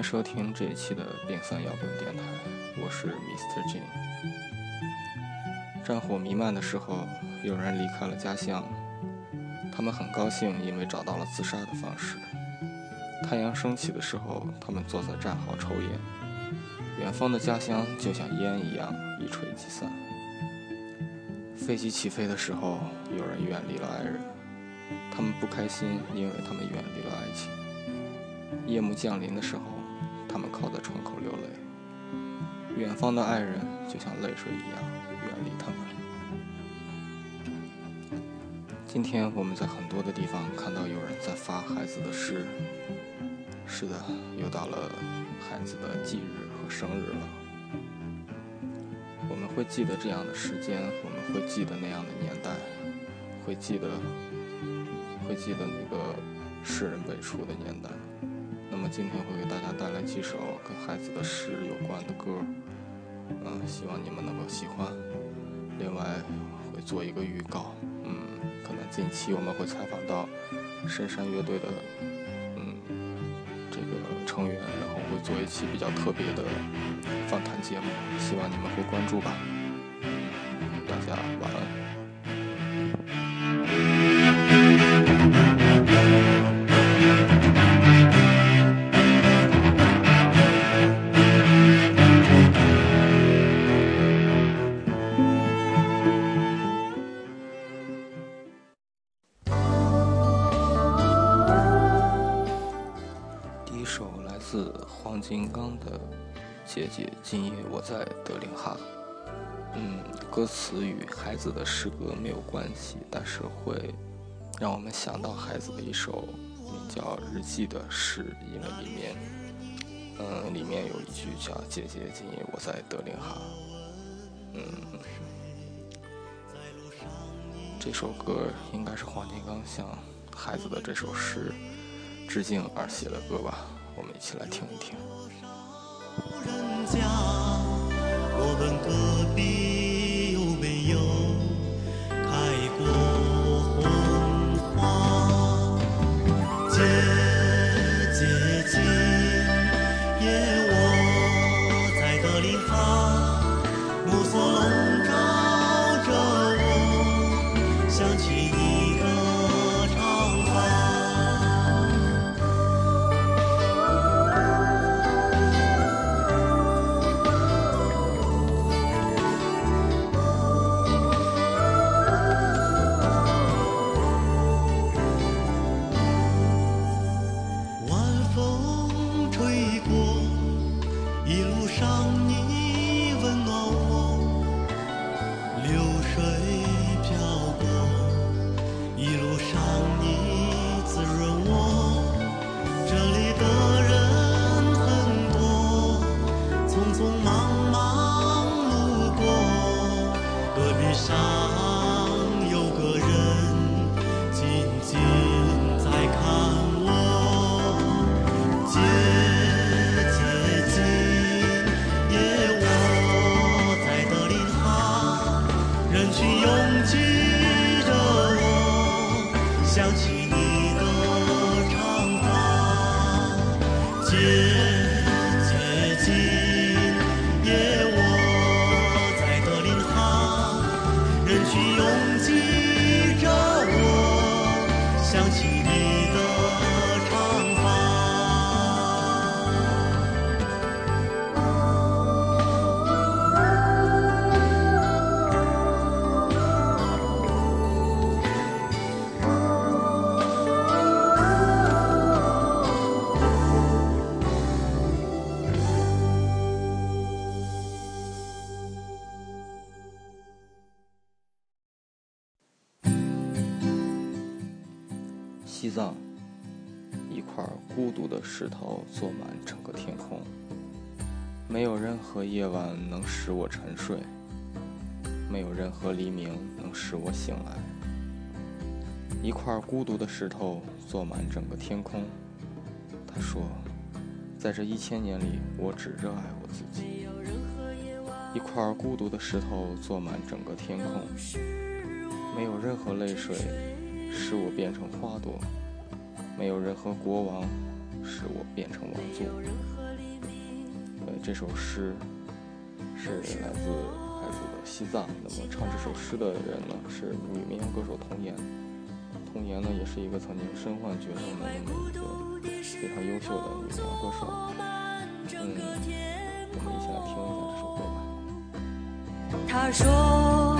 迎收听这一期的零三摇滚电台，我是 Mr. Jin。战火弥漫的时候，有人离开了家乡，他们很高兴，因为找到了自杀的方式。太阳升起的时候，他们坐在战壕抽烟，远方的家乡就像烟一样一吹即散。飞机起飞的时候，有人远离了爱人。他们不开心，因为他们远离了爱情。夜幕降临的时候，他们靠在窗口流泪。远方的爱人就像泪水一样远离他们。今天我们在很多的地方看到有人在发孩子的诗。是的，又到了孩子的忌日和生日了。我们会记得这样的时间，我们会记得那样的年代，会记得。会记得那个诗人辈出的年代。那么今天会给大家带来几首跟孩子的诗有关的歌，嗯，希望你们能够喜欢。另外会做一个预告，嗯，可能近期我们会采访到深山乐队的嗯这个成员，然后会做一期比较特别的访谈节目，希望你们会关注吧。大家晚安。首来自黄金刚的姐姐，今夜我在德令哈。嗯，歌词与孩子的诗歌没有关系，但是会让我们想到孩子的一首名叫《日记》的诗，因为里面，嗯，里面有一句叫“姐姐，今夜我在德令哈”。嗯，这首歌应该是黄金刚向孩子的这首诗致敬而写的歌吧。我们一起来听一听。石头坐满整个天空，没有任何夜晚能使我沉睡，没有任何黎明能使我醒来。一块孤独的石头坐满整个天空，他说，在这一千年里，我只热爱我自己。一块孤独的石头坐满整个天空，没有任何泪水。使我变成花朵，没有任何国王使我变成王座。呃，这首诗是来自孩子的西藏。那么唱这首诗的人呢，是女民谣歌手童颜。童颜呢，也是一个曾经身患绝症的那么一个非常优秀的女民谣歌手。嗯，我们一起来听一下这首歌吧。他说，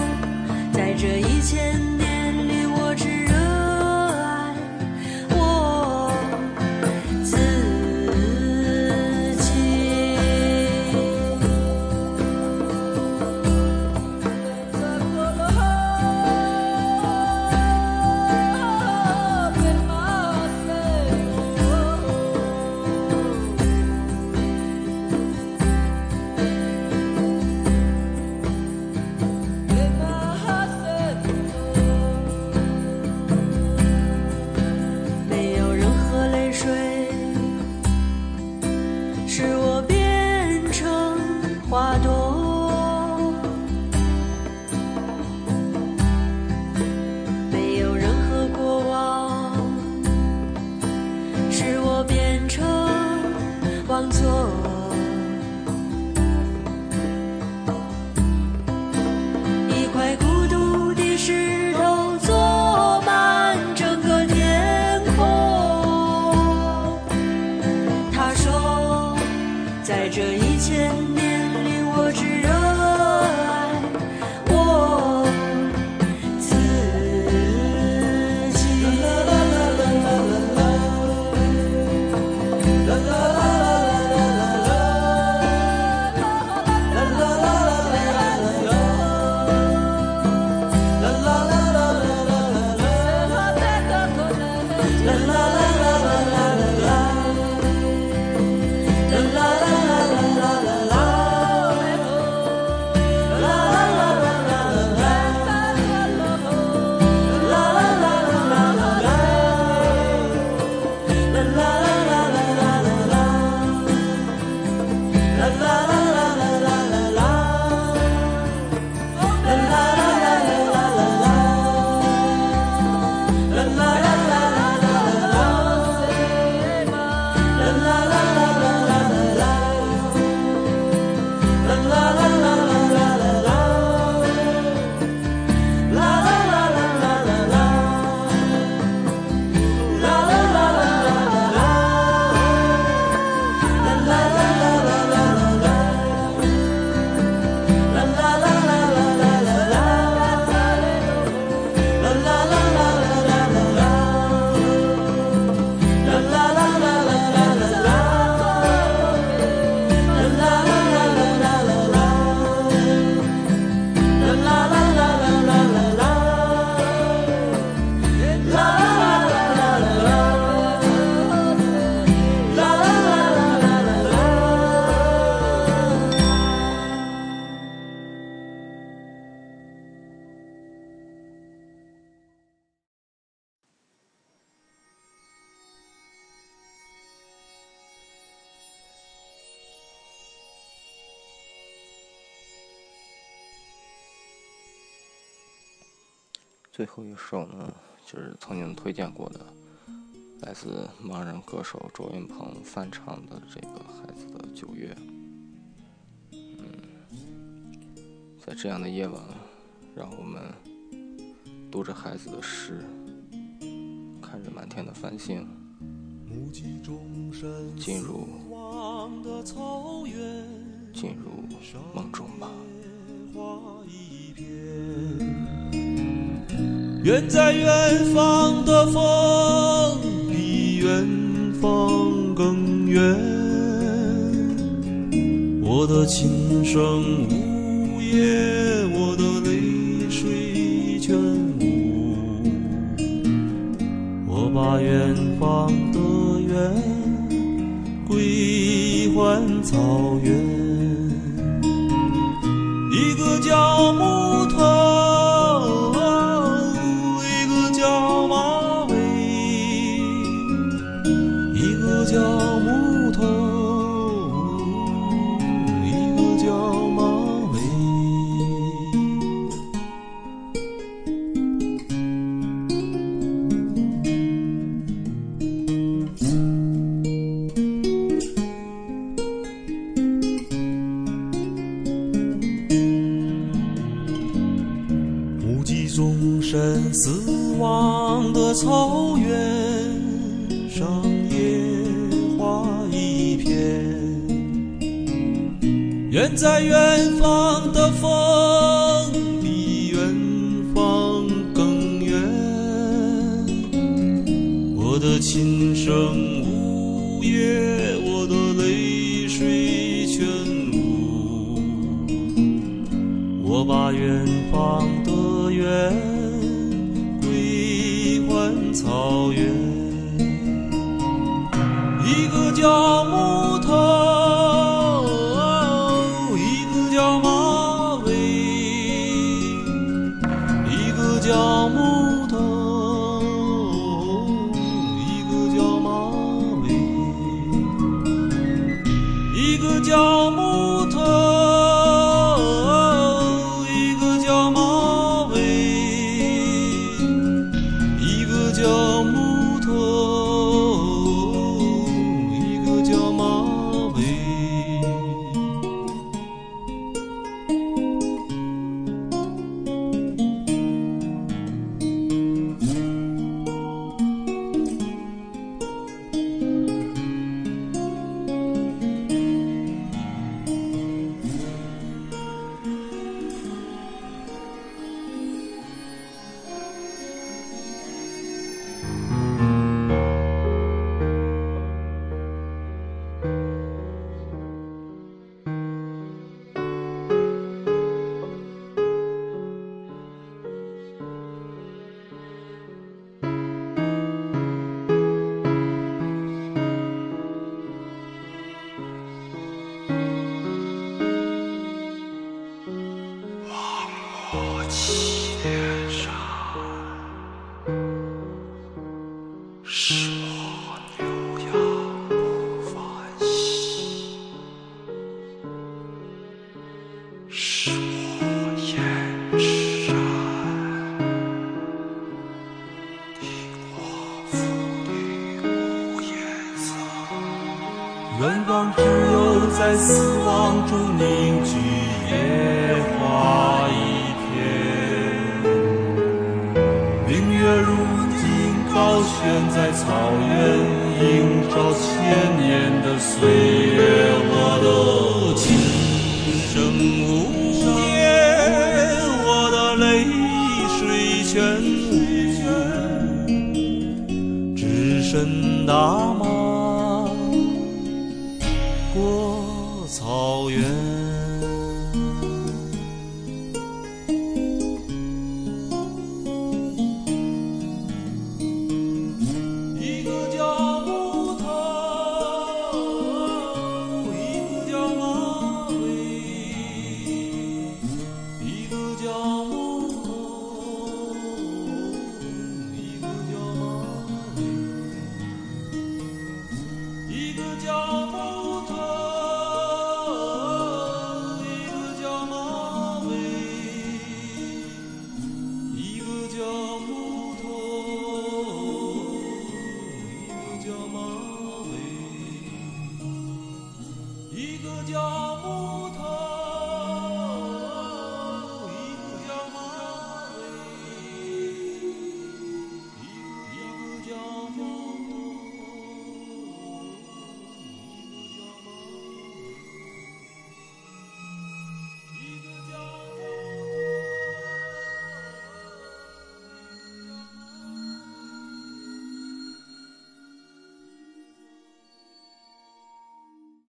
在这一千最后一首呢，就是曾经推荐过的，来自盲人歌手周云鹏翻唱的这个《孩子的九月》。嗯，在这样的夜晚，让我们读着孩子的诗，看着满天的繁星，进入进入梦中吧。远在远方的风，比远方更远。我的琴声呜咽，我的泪水全无。我把远方的远归还草原，一个叫木终身死亡的草原上，野花一片。远在远方的风，比远方更远。我的琴声呜咽，我的泪水全无。我把远方的远归还草原，一个叫木头，一个叫马尾，一个叫木头，一个叫马尾，一个叫木在死亡中凝聚野花一片，明月如今高悬在草原，映照千年的岁月。我的琴声无言，我的泪水全无，只剩大叫